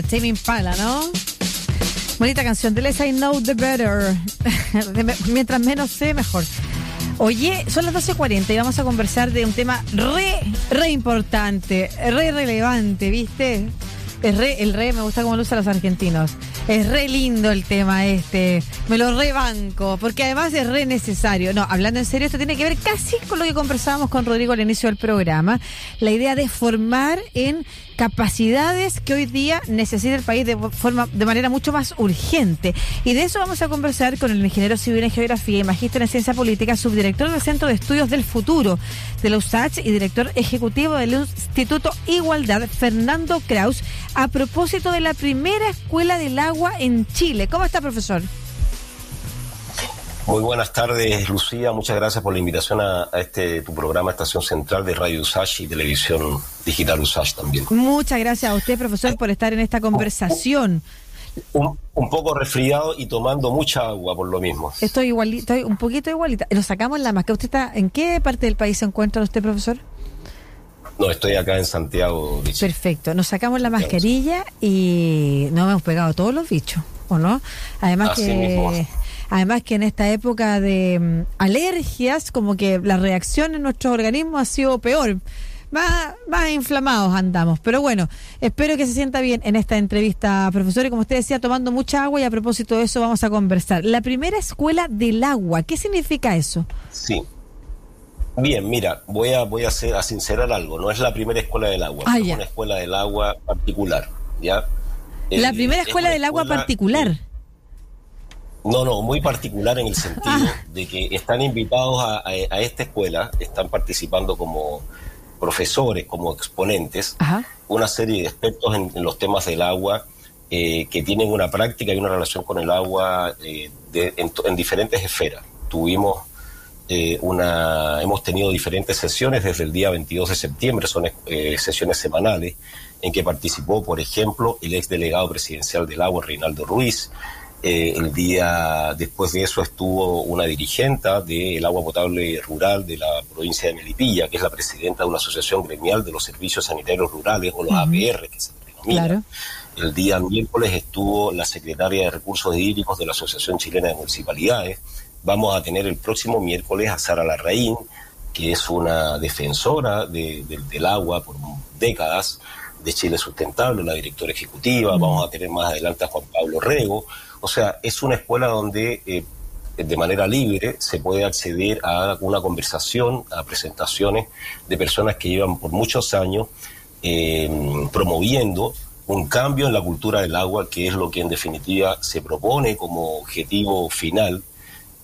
era Tame ¿no? Bonita canción. The less I know, the better. Mientras menos sé, mejor. Oye, son las 12.40 y vamos a conversar de un tema re, re importante, re relevante, ¿viste? Es re, el re me gusta cómo lo usan los argentinos. Es re lindo el tema este. Me lo rebanco, porque además es re necesario. No, hablando en serio, esto tiene que ver casi con lo que conversábamos con Rodrigo al inicio del programa. La idea de formar en capacidades que hoy día necesita el país de forma de manera mucho más urgente. Y de eso vamos a conversar con el ingeniero civil en geografía y magíster en ciencia política, subdirector del Centro de Estudios del Futuro de la USACH y director ejecutivo del Instituto Igualdad, Fernando Kraus, a propósito de la primera escuela del agua en Chile. ¿Cómo está, profesor? Muy buenas tardes, Lucía. Muchas gracias por la invitación a, este tu programa Estación Central de Radio USACH y Televisión Digital USACH también. Muchas gracias a usted, profesor, por estar en esta conversación. Un, poco resfriado y tomando mucha agua por lo mismo. Estoy igualito, estoy un poquito igualita. Nos sacamos la máscara. ¿Usted está en qué parte del país se encuentra usted, profesor? No, estoy acá en Santiago. Perfecto. Nos sacamos la mascarilla y nos hemos pegado todos los bichos, ¿o no? Además que Además que en esta época de mm, alergias, como que la reacción en nuestro organismo ha sido peor. Más, más inflamados andamos. Pero bueno, espero que se sienta bien en esta entrevista, profesor. Y como usted decía, tomando mucha agua y a propósito de eso vamos a conversar. La primera escuela del agua, ¿qué significa eso? Sí. Bien, mira, voy a voy a, hacer, a sincerar algo. No es la primera escuela del agua, ah, es una escuela del agua particular, ¿ya? La primera escuela del agua particular. No, no, muy particular en el sentido de que están invitados a, esta escuela, están participando como profesores, como exponentes, una serie de expertos en, los temas del agua eh, que tienen una práctica y una relación con el agua eh, en, diferentes esferas. Tuvimos eh, una, hemos tenido diferentes sesiones desde el día 22 de septiembre, son sesiones semanales, en que participó, por ejemplo, el ex delegado presidencial del agua, Reinaldo Ruiz, eh, el día después de eso estuvo una dirigente del agua potable rural de la provincia de Melipilla, que es la presidenta de una asociación gremial de los servicios sanitarios rurales, o los APR, que se denomina. El día miércoles estuvo la secretaria de Recursos Hídricos de la Asociación Chilena de Municipalidades. Vamos a tener el próximo miércoles a Sara Larraín, que es una defensora del agua por décadas de Chile Sustentable, la directora ejecutiva. Vamos a tener más adelante a Juan Pablo Rego o sea, es una escuela donde eh, de manera libre se puede acceder a una conversación, a presentaciones de personas que llevan por muchos años eh, promoviendo un cambio en la cultura del agua, que es lo que en definitiva se propone como objetivo final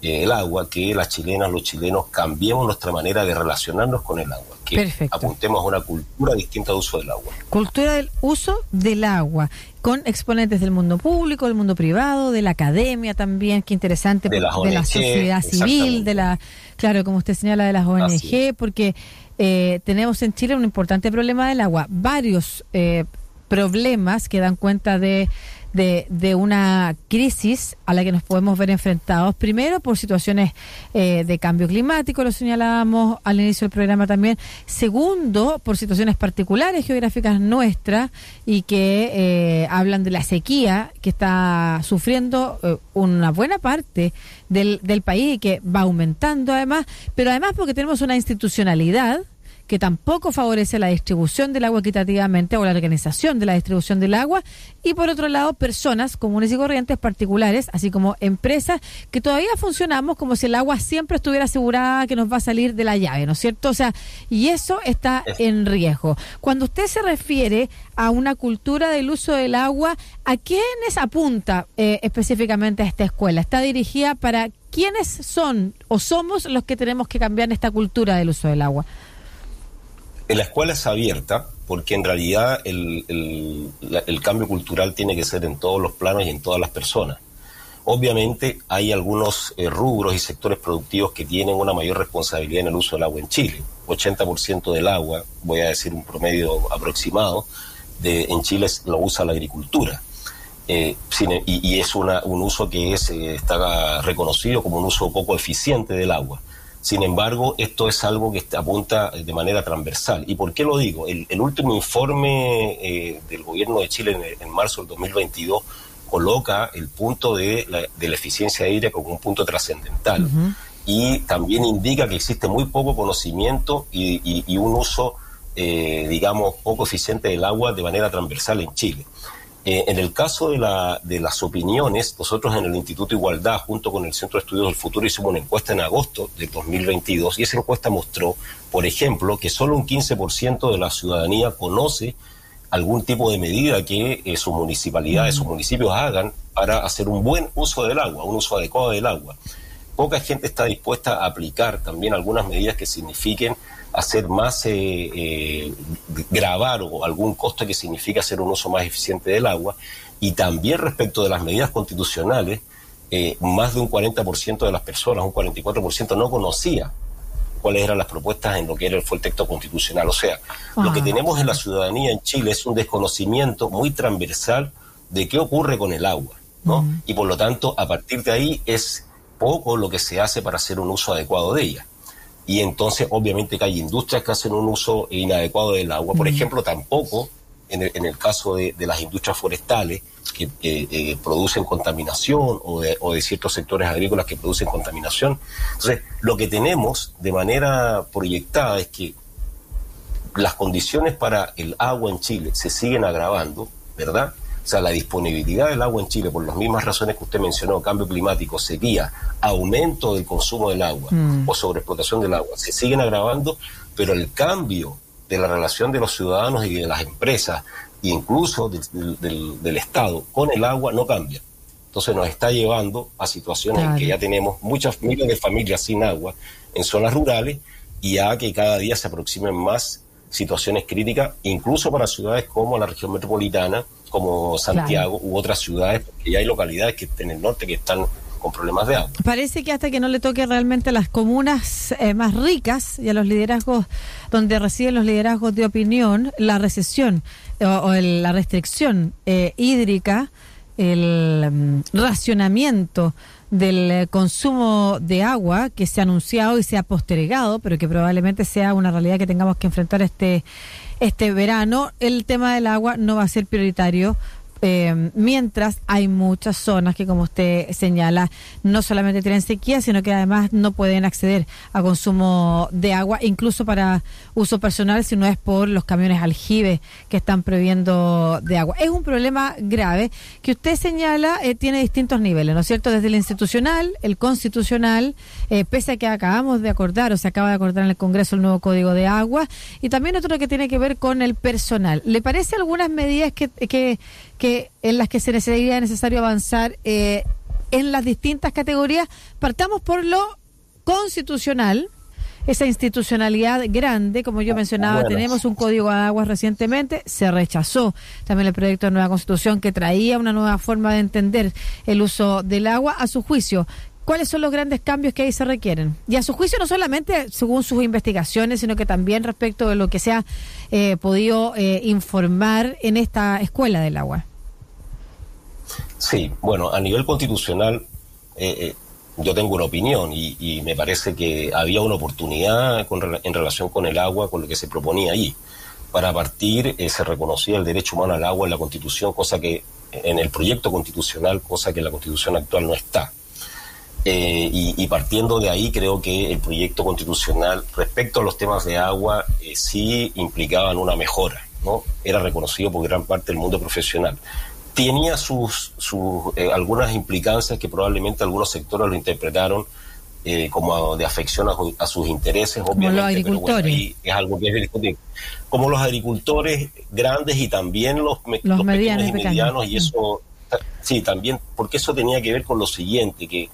el agua, que las chilenas, los chilenos cambiemos nuestra manera de relacionarnos con el agua, que apuntemos a una cultura distinta de uso del agua. Cultura del uso del agua, con exponentes del mundo público, del mundo privado, de la academia también, qué interesante, de, la sociedad civil, de la, claro, como usted señala, de las ONG, porque eh, tenemos en Chile un importante problema del agua, varios eh, problemas que dan cuenta de de, una crisis a la que nos podemos ver enfrentados. Primero, por situaciones eh, de cambio climático, lo señalábamos al inicio del programa también. Segundo, por situaciones particulares geográficas nuestras y que eh, hablan de la sequía que está sufriendo eh, una buena parte del, del país y que va aumentando además, pero además porque tenemos una institucionalidad que tampoco favorece la distribución del agua equitativamente o la organización de la distribución del agua, y por otro lado, personas comunes y corrientes particulares, así como empresas que todavía funcionamos como si el agua siempre estuviera asegurada que nos va a salir de la llave, ¿no es cierto? O sea, y eso está en riesgo. Cuando usted se refiere a una cultura del uso del agua, ¿a quiénes apunta eh, específicamente a esta escuela? ¿Está dirigida para quiénes son o somos los que tenemos que cambiar esta cultura del uso del agua? La escuela es abierta porque en realidad el, cambio cultural tiene que ser en todos los planos y en todas las personas. Obviamente hay algunos eh, rubros y sectores productivos que tienen una mayor responsabilidad en el uso del agua en Chile. 80% del agua, voy a decir un promedio aproximado, de, en Chile lo usa la agricultura. Eh, y, es una, un uso que es, eh, está reconocido como un uso poco eficiente del agua Sin embargo, esto es algo que apunta de manera transversal. ¿Y por qué lo digo? El, último informe eh, del gobierno de Chile en, marzo del 2022 coloca el punto de la, de la eficiencia hídrica como un punto trascendental. Y también indica que existe muy poco conocimiento y, un uso, eh, digamos, poco eficiente del agua de manera transversal en Chile. Eh, en el caso de, la, de las opiniones, nosotros en el Instituto Igualdad, junto con el Centro de Estudios del Futuro, hicimos una encuesta en agosto de 2022 y esa encuesta mostró, por ejemplo, que solo un 15% de la ciudadanía conoce algún tipo de medida que eh, sus municipalidades, sus municipios hagan para hacer un buen uso del agua, un uso adecuado del agua. Poca gente está dispuesta a aplicar también algunas medidas que signifiquen hacer más, eh, eh, grabar o algún costo que significa hacer un uso más eficiente del agua. Y también respecto de las medidas constitucionales, eh, más de un 40% de las personas, un 44% no conocía cuáles eran las propuestas en lo que era, fue el texto constitucional. O sea, lo que tenemos en la ciudadanía en Chile es un desconocimiento muy transversal de qué ocurre con el agua. ¿no? Y por lo tanto, a partir de ahí es poco lo que se hace para hacer un uso adecuado de ella y entonces obviamente que hay industrias que hacen un uso inadecuado del agua. Por ejemplo, tampoco en el, en el caso de, las industrias forestales que eh, producen contaminación o de, o de, ciertos sectores agrícolas que producen contaminación. Entonces, lo que tenemos de manera proyectada es que las condiciones para el agua en Chile se siguen agravando, ¿verdad? O sea, la disponibilidad del agua en Chile, por las mismas razones que usted mencionó, cambio climático, sequía, aumento del consumo del agua mm. o sobreexplotación del agua, se siguen agravando, pero el cambio de la relación de los ciudadanos y de las empresas, e incluso del, Estado, con el agua no cambia. Entonces nos está llevando a situaciones en que ya tenemos muchas miles de familias sin agua en zonas rurales y a que cada día se aproximen más situaciones críticas, incluso para ciudades como la región metropolitana, como Santiago u otras ciudades, porque ya hay localidades que en el norte que están con problemas de agua. Parece que hasta que no le toque realmente a las comunas eh, más ricas y a los liderazgos donde residen los liderazgos de opinión, la recesión o, la restricción eh, hídrica, el mm, racionamiento del eh, consumo de agua que se ha anunciado y se ha postergado, pero que probablemente sea una realidad que tengamos que enfrentar este este verano. El tema del agua no va a ser prioritario eh, mientras hay muchas zonas que, como usted señala, no solamente tienen sequía, sino que además no pueden acceder a consumo de agua, incluso para uso personal, si no es por los camiones aljibe que están prohibiendo de agua. Es un problema grave que usted señala, eh, tiene distintos niveles, ¿no es cierto? Desde el institucional, el constitucional, eh, pese a que acabamos de acordar o se acaba de acordar en el Congreso el nuevo Código de Agua, y también otro que tiene que ver con el personal. ¿Le parece algunas medidas que, que que en las que se sería necesario avanzar eh, en las distintas categorías. Partamos por lo constitucional, esa institucionalidad grande, como yo mencionaba, tenemos un código de aguas recientemente, se rechazó también el proyecto de nueva constitución que traía una nueva forma de entender el uso del agua a su juicio. ¿Cuáles son los grandes cambios que ahí se requieren? Y a su juicio, no solamente según sus investigaciones, sino que también respecto de lo que se ha eh, podido eh, informar en esta escuela del agua. Sí, bueno, a nivel constitucional, eh, yo tengo una opinión y, me parece que había una oportunidad en relación con el agua, con lo que se proponía ahí. Para partir, se reconocía el derecho humano al agua en la Constitución, cosa que en el proyecto constitucional, cosa que en la Constitución actual no está. Eh, y, partiendo de ahí, creo que el proyecto constitucional respecto a los temas de agua eh, sí implicaban una mejora, ¿no? Era reconocido por gran parte del mundo profesional. Tenía sus, sus eh, algunas implicancias que probablemente algunos sectores lo interpretaron como de afección a, sus intereses, obviamente. Como los agricultores. es algo que es discutir. Como los agricultores grandes y también los, los, medianos, y medianos, y eso, sí, también, porque eso tenía que ver con lo siguiente, que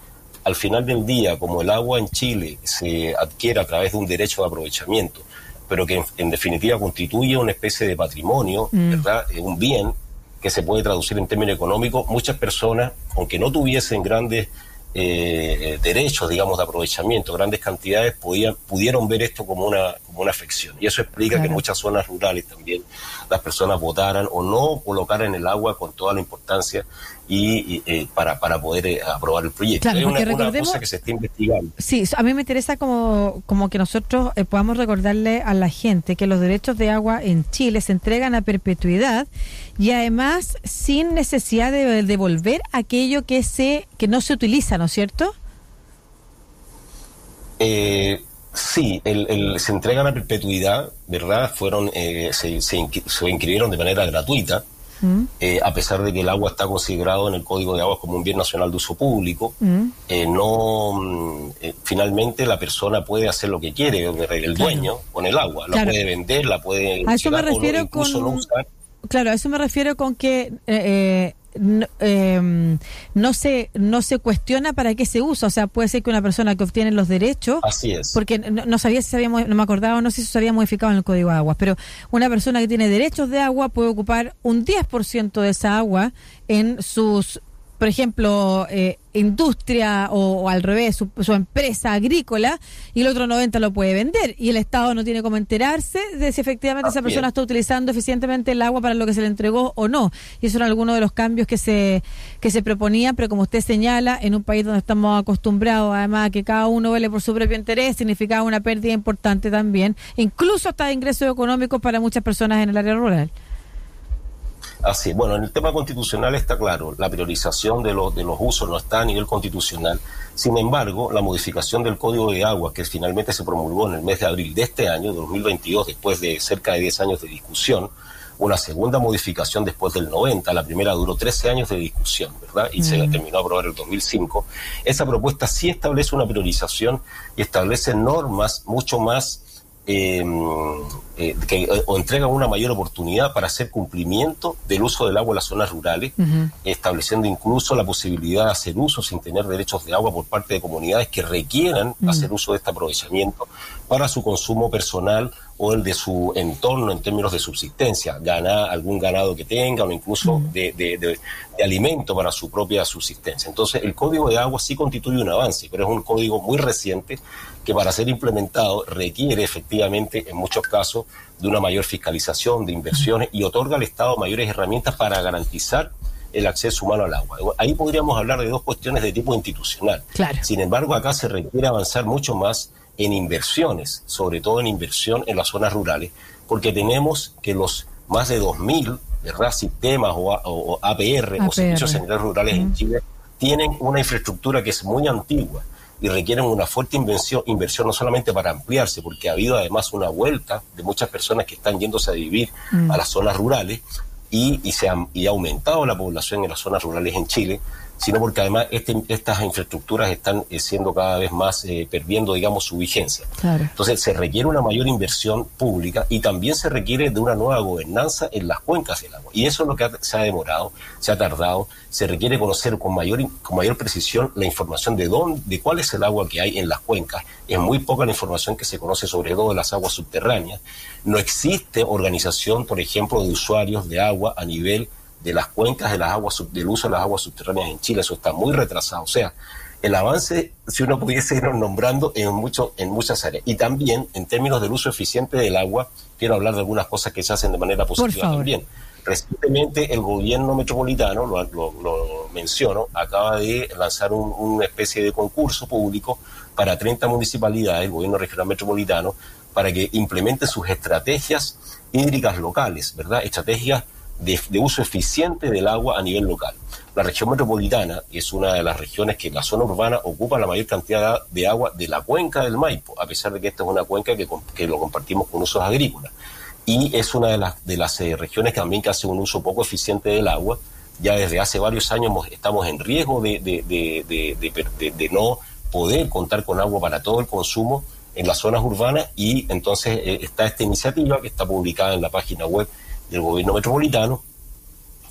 al final del día, como el agua en Chile se adquiere a través de un derecho de aprovechamiento, pero que en, definitiva constituye una especie de patrimonio, mm. ¿verdad? Eh, un bien que se puede traducir en términos económicos, muchas personas, aunque no tuviesen grandes eh, derechos, digamos, de aprovechamiento, grandes cantidades, podían, pudieron ver esto como una, como una afección. Y eso explica que en muchas zonas rurales también las personas votaran o no colocaran el agua con toda la importancia y, eh, para, para poder eh, aprobar el proyecto. es una, cosa que se está investigando. Sí, a mí me interesa como, como que nosotros eh, podamos recordarle a la gente que los derechos de agua en Chile se entregan a perpetuidad y además sin necesidad de devolver aquello que se que no se utiliza, ¿no es cierto? sí, el, se entregan a perpetuidad, ¿verdad? Fueron se, se, se inscribieron de manera gratuita eh, a pesar de que el agua está considerado en el Código de Aguas como un bien nacional de uso público, eh, no mm, eh, finalmente la persona puede hacer lo que quiere, el dueño, con el agua, la puede vender, la puede... A eso me refiero con... Claro, a eso me refiero con que no, em, no se no se cuestiona para qué se usa, o sea, puede ser que una persona que obtiene los derechos, así es, porque no, sabía si se había, no me acordaba, no sé si se había modificado en el Código de Aguas, pero una persona que tiene derechos de agua puede ocupar un 10% de esa agua en sus por ejemplo, eh, industria o, al revés, su, empresa agrícola, y el otro 90 lo puede vender. Y el Estado no tiene cómo enterarse de si efectivamente esa persona está utilizando eficientemente el agua para lo que se le entregó o no. Y eso era alguno de los cambios que se, que se proponían, pero como usted señala, en un país donde estamos acostumbrados además a que cada uno vele por su propio interés, significaba una pérdida importante también, incluso hasta de ingresos económicos para muchas personas en el área rural. Así, bueno, en el tema constitucional está claro, la priorización de los, de los usos no está a nivel constitucional. Sin embargo, la modificación del Código de Agua, que finalmente se promulgó en el mes de abril de este año, 2022, después de cerca de 10 años de discusión, una segunda modificación después del 90, la primera duró 13 años de discusión, ¿verdad? Y se mm. terminó a aprobar en el 2005. Esa propuesta sí establece una priorización y establece normas mucho más eh, eh, que, eh, o entrega una mayor oportunidad para hacer cumplimiento del uso del agua en las zonas rurales, estableciendo incluso la posibilidad de hacer uso sin tener derechos de agua por parte de comunidades que requieran hacer uso de este aprovechamiento para su consumo personal o el de su entorno en términos de subsistencia, ganar algún ganado que tenga o incluso de, de, alimento para su propia subsistencia. Entonces, el código de agua sí constituye un avance, pero es un código muy reciente que para ser implementado requiere efectivamente, en muchos casos, de una mayor fiscalización de inversiones y otorga al Estado mayores herramientas para garantizar el acceso humano al agua. Ahí podríamos hablar de dos cuestiones de tipo institucional. Sin embargo, acá se requiere avanzar mucho más en inversiones, sobre todo en inversión en las zonas rurales, porque tenemos que los más de 2.000 sistemas o, APR, o servicios sanitarios rurales en Chile tienen una infraestructura que es muy antigua y requieren una fuerte inversión, inversión no solamente para ampliarse, porque ha habido además una vuelta de muchas personas que están yéndose a vivir mm. a las zonas rurales y, y, se ha, y ha aumentado la población en las zonas rurales en Chile sino porque además este, estas infraestructuras están eh, siendo cada vez más eh, perdiendo, digamos, su vigencia. Entonces se requiere una mayor inversión pública y también se requiere de una nueva gobernanza en las cuencas del agua. Y eso es lo que se ha demorado, se ha tardado. Se requiere conocer con mayor, con mayor precisión la información de dónde, de cuál es el agua que hay en las cuencas. Es muy poca la información que se conoce sobre todo de las aguas subterráneas. No existe organización, por ejemplo, de usuarios de agua a nivel de las cuencas de las aguas del uso de las aguas subterráneas en Chile, eso está muy retrasado. O sea, el avance, si uno pudiese irnos nombrando en, mucho, en muchas áreas. Y también, en términos del uso eficiente del agua, quiero hablar de algunas cosas que se hacen de manera positiva también. Recientemente el gobierno metropolitano, lo, menciono, acaba de lanzar una especie de concurso público para 30 municipalidades, el gobierno regional metropolitano, para que implementen sus estrategias hídricas locales, ¿verdad? Estrategias de, uso eficiente del agua a nivel local. La región metropolitana es una de las regiones que en la zona urbana ocupa la mayor cantidad de agua de la cuenca del Maipo, a pesar de que esta es una cuenca que, que lo compartimos con usos agrícolas. Y es una de las, de las eh, regiones también que hace un uso poco eficiente del agua. Ya desde hace varios años estamos en riesgo de, de, no poder contar con agua para todo el consumo en las zonas urbanas y entonces eh, está esta iniciativa que está publicada en la página web del gobierno metropolitano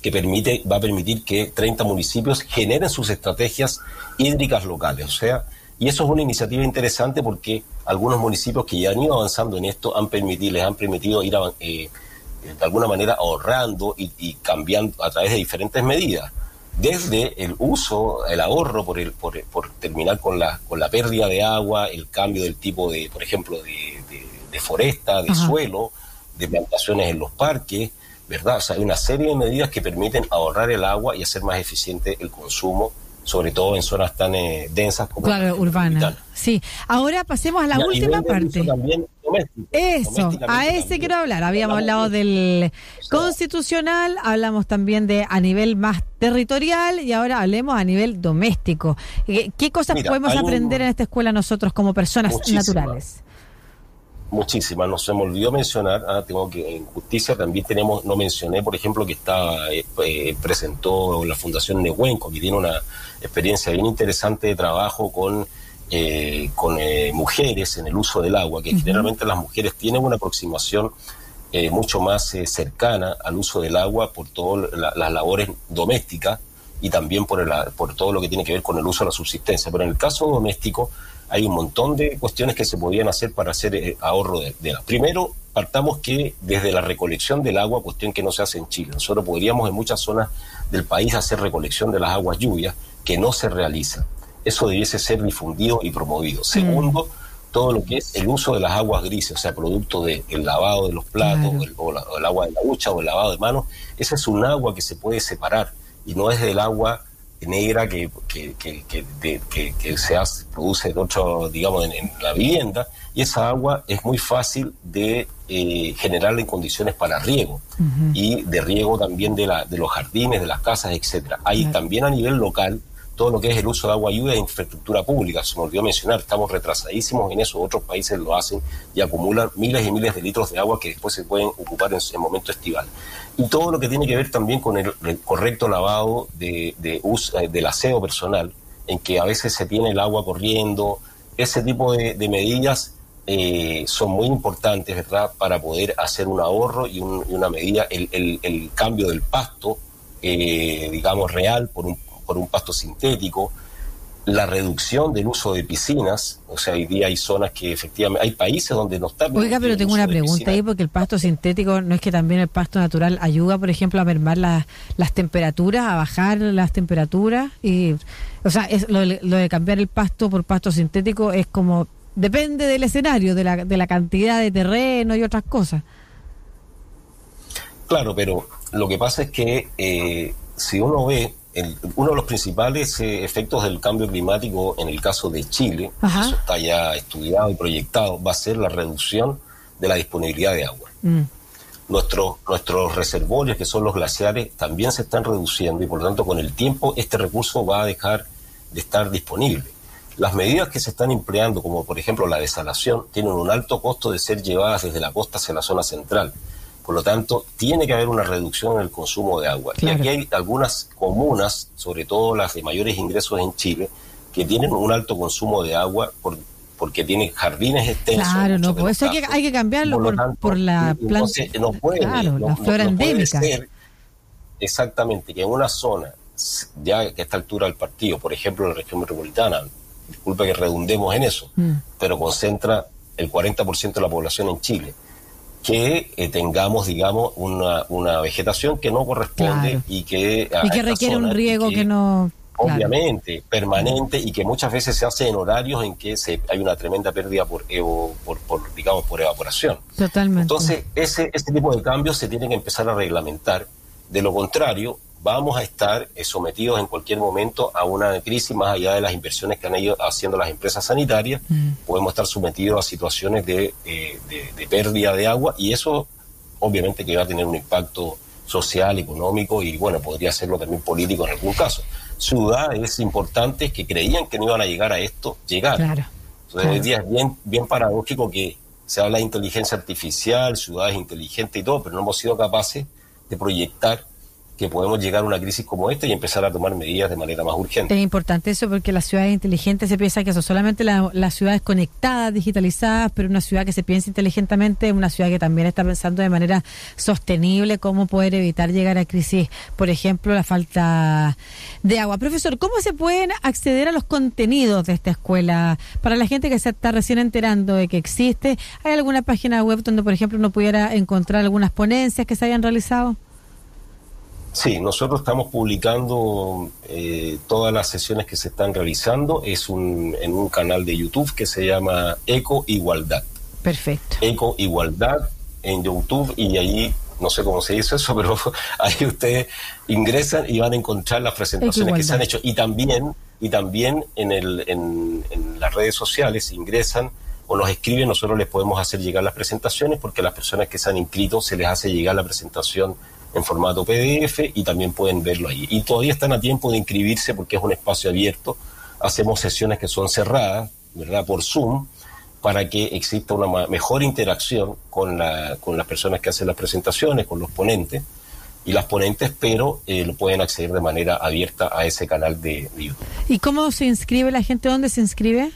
que permite, va a permitir que 30 municipios generen sus estrategias hídricas locales. O sea, y eso es una iniciativa interesante porque algunos municipios que ya han ido avanzando en esto han permitido, les han permitido ir eh, de alguna manera ahorrando y, cambiando a través de diferentes medidas desde el uso, el ahorro por, el, por, terminar con la, con la pérdida de agua, el cambio del tipo de, por ejemplo, de, de, foresta, de suelo, de plantaciones en los parques, ¿verdad? O sea, hay una serie de medidas que permiten ahorrar el agua y hacer más eficiente el consumo sobre todo en zonas tan eh, densas como claro, urbana. Sí. Ahora pasemos a la última parte. Eso, a ese quiero hablar. Habíamos hablado del constitucional, hablamos también de a nivel más territorial y ahora hablemos a nivel doméstico. ¿Qué, cosas podemos aprender en esta escuela nosotros como personas naturales? Muchísimas. No se me olvidó mencionar, ah, tengo que en justicia también tenemos, no mencioné, por ejemplo, que está eh, eh, presentó la Fundación Nehuenco, que tiene una experiencia bien interesante de trabajo con eh, con mujeres en el uso del agua, que generalmente las mujeres tienen una aproximación mucho más cercana al uso del agua por todas las labores domésticas y también por, el, por todo lo que tiene que ver con el uso de la subsistencia. Pero en el caso doméstico, hay un montón de cuestiones que se podían hacer para hacer eh, ahorro de, de agua. Primero, partamos que desde la recolección del agua, cuestión que no se hace en Chile, nosotros podríamos en muchas zonas del país hacer recolección de las aguas lluvias, que no se realiza. Eso debiese ser difundido y promovido. Mm. Segundo, todo lo que es el uso de las aguas grises, o sea, producto del lavado de los platos, o, el, agua de la ducha o el lavado de manos, esa es un agua que se puede separar y no es del agua negra que, que, que, que, se hace, produce en otro, digamos, en, la vivienda, y esa agua es muy fácil de eh, generarla en condiciones para riego. Y de riego también de, la, de los jardines, de las casas, etcétera. Hay también a nivel local todo lo que es el uso de agua lluvia e infraestructura pública. Se me olvidó mencionar, estamos retrasadísimos en eso, otros países lo hacen y acumulan miles y miles de litros de agua que después se pueden ocupar en, el momento estival. Y todo lo que tiene que ver también con el, correcto lavado de, de uso, eh, del aseo personal, en que a veces se tiene el agua corriendo, ese tipo de, medidas eh, son muy importantes, ¿verdad?, para poder hacer un ahorro y, una medida, el, el, cambio del pasto, eh, digamos, real por un por un pasto sintético, la reducción del uso de piscinas, o sea, hoy día hay zonas que efectivamente, hay países donde no está... Oiga, pero tengo una pregunta ahí, porque el pasto sintético, ¿no es que también el pasto natural ayuda, por ejemplo, a mermar las temperaturas, a bajar las temperaturas? y O sea, es lo, de cambiar el pasto por pasto sintético es como, depende del escenario, de la, de la cantidad de terreno y otras cosas. Claro, pero lo que pasa es que eh, si uno ve uno de los principales eh, efectos del cambio climático en el caso de Chile, eso está ya estudiado y proyectado, va a ser la reducción de la disponibilidad de agua. Mm. Nuestros, nuestros reservorios, que son los glaciares, también se están reduciendo y por lo tanto con el tiempo este recurso va a dejar de estar disponible. Las medidas que se están empleando, como por ejemplo la desalación, tienen un alto costo de ser llevadas desde la costa hacia la zona central por lo tanto, tiene que haber una reducción en el consumo de agua. Y aquí hay algunas comunas, sobre todo las de mayores ingresos en Chile, que tienen un alto consumo de agua por, porque tienen jardines extensos. Claro, no, pues eso hay que, hay que cambiarlo por, la planta. No puede, claro, la flora endémica. exactamente, que en una zona, ya que a esta altura del partido, por ejemplo, la región metropolitana, disculpe que redundemos en eso, mm. pero concentra el 40% de la población en Chile que eh, tengamos, digamos, una, una, vegetación que no corresponde y que... Y que requiere un riego que, no... Obviamente, permanente y que muchas veces se hace en horarios en que se, hay una tremenda pérdida por, por, por, digamos, por evaporación. Totalmente. Entonces, ese, este tipo de cambios se tienen que empezar a reglamentar. De lo contrario, vamos a estar eh, sometidos en cualquier momento a una crisis más allá de las inversiones que han ido haciendo las empresas sanitarias. Mm. Podemos estar sometidos a situaciones de, eh, de, pérdida de agua y eso obviamente que va a tener un impacto social, económico y bueno, podría serlo también político en algún caso. Ciudades importantes que creían que no iban a llegar a esto, llegaron. Claro. Entonces hoy día es bien, bien paradójico que se habla de inteligencia artificial, ciudades inteligentes y todo, pero no hemos sido capaces de proyectar que podemos llegar a una crisis como esta y empezar a tomar medidas de manera más urgente. Es importante eso porque las ciudades inteligentes se piensa que son solamente las ciudades conectadas, digitalizadas, pero una ciudad que se piensa inteligentemente es una ciudad que también está pensando de manera sostenible cómo poder evitar llegar a crisis, por ejemplo, la falta de agua. Profesor, ¿cómo se pueden acceder a los contenidos de esta escuela? Para la gente que se está recién enterando de que existe, ¿hay alguna página web donde, por ejemplo, uno pudiera encontrar algunas ponencias que se hayan realizado? Sí, nosotros estamos publicando eh, todas las sesiones que se están realizando. Es un, en un canal de YouTube que se llama Eco Igualdad. Perfecto. Eco Igualdad en YouTube y ahí, no sé cómo se dice eso, pero ahí ustedes ingresan y van a encontrar las presentaciones que se han hecho. Y también, y también en, el, en, en las redes sociales ingresan o nos escriben, nosotros les podemos hacer llegar las presentaciones porque a las personas que se han inscrito se les hace llegar la presentación en formato PDF y también pueden verlo ahí. Y todavía están a tiempo de inscribirse porque es un espacio abierto. Hacemos sesiones que son cerradas, ¿verdad? Por Zoom, para que exista una mejor interacción con, la, con las personas que hacen las presentaciones, con los ponentes. Y las ponentes, pero eh, lo pueden acceder de manera abierta a ese canal de, de YouTube. ¿Y cómo se inscribe la gente? ¿Dónde se inscribe?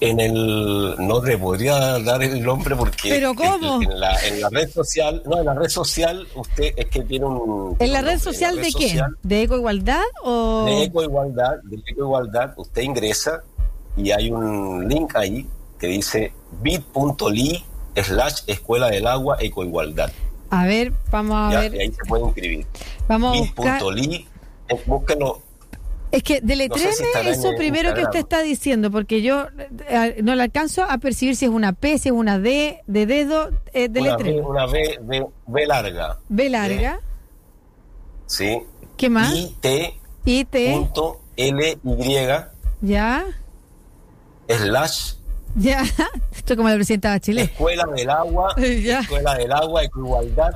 En el no le podría dar el nombre porque pero cómo en, la, en, la, red social no en la red social usted es que tiene un en la red social de qué de Eco Igualdad o de Eco Igualdad de Eco Igualdad usted ingresa y hay un link ahí que dice bit.ly slash escuela del agua Eco Igualdad. A ver vamos a ver. y ahí se puede inscribir. Vamos bit.ly búsquenlo es que deletreme eso primero que usted está diciendo, porque yo eh, no le alcanzo a percibir si es una P, si es una D, de dedo, eh, deletreme. Una, B, una B, larga. B larga. sí. ¿Qué más? IT. IT. Punto L Y. Ya. Slash. Ya. Esto es como la presidenta de Chile. Escuela del Agua. ya. Escuela del Agua, Ecoigualdad.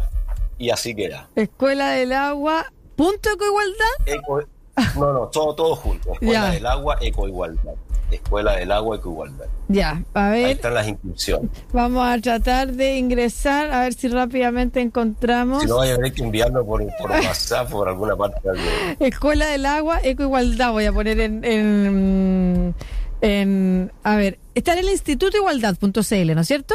Y así queda. Escuela del Agua. Punto Ecoigualdad. Eco, no, no, todo, todo junto. Escuela del Agua, Ecoigualdad. Escuela del Agua, Ecoigualdad. Ya, a ver. Ahí están las inscripciones. Vamos a tratar de ingresar, a ver si rápidamente encontramos. Si no, vaya a tener que enviarlo por, por WhatsApp, por alguna parte. Escuela del Agua, Ecoigualdad, voy a poner en, en, en. A ver, está en el Instituto Igualdad.cl, ¿no es cierto?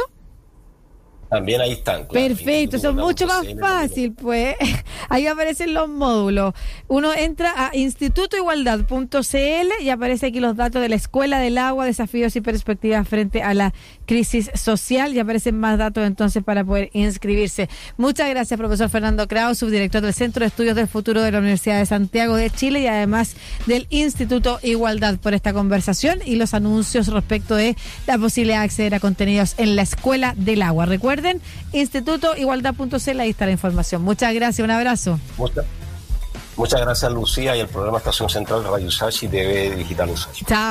También ahí están. Perfecto, eso es mucho más fácil, pues. Ahí aparecen los módulos. Uno entra a institutoigualdad.cl y aparece aquí los datos de la Escuela del Agua, desafíos y perspectivas frente a la crisis social y aparecen más datos entonces para poder inscribirse. Muchas gracias, profesor Fernando Kraus, subdirector del Centro de Estudios del Futuro de la Universidad de Santiago de Chile y además del Instituto Igualdad por esta conversación y los anuncios respecto de la posibilidad de acceder a contenidos en la Escuela del Agua. Recuerden Recuerden, institutoigualdad.cl, ahí está la información. Muchas gracias, un abrazo. Muchas, muchas gracias, Lucía, y el programa Estación Central Radio Sachi de Digital Usachi. Chao.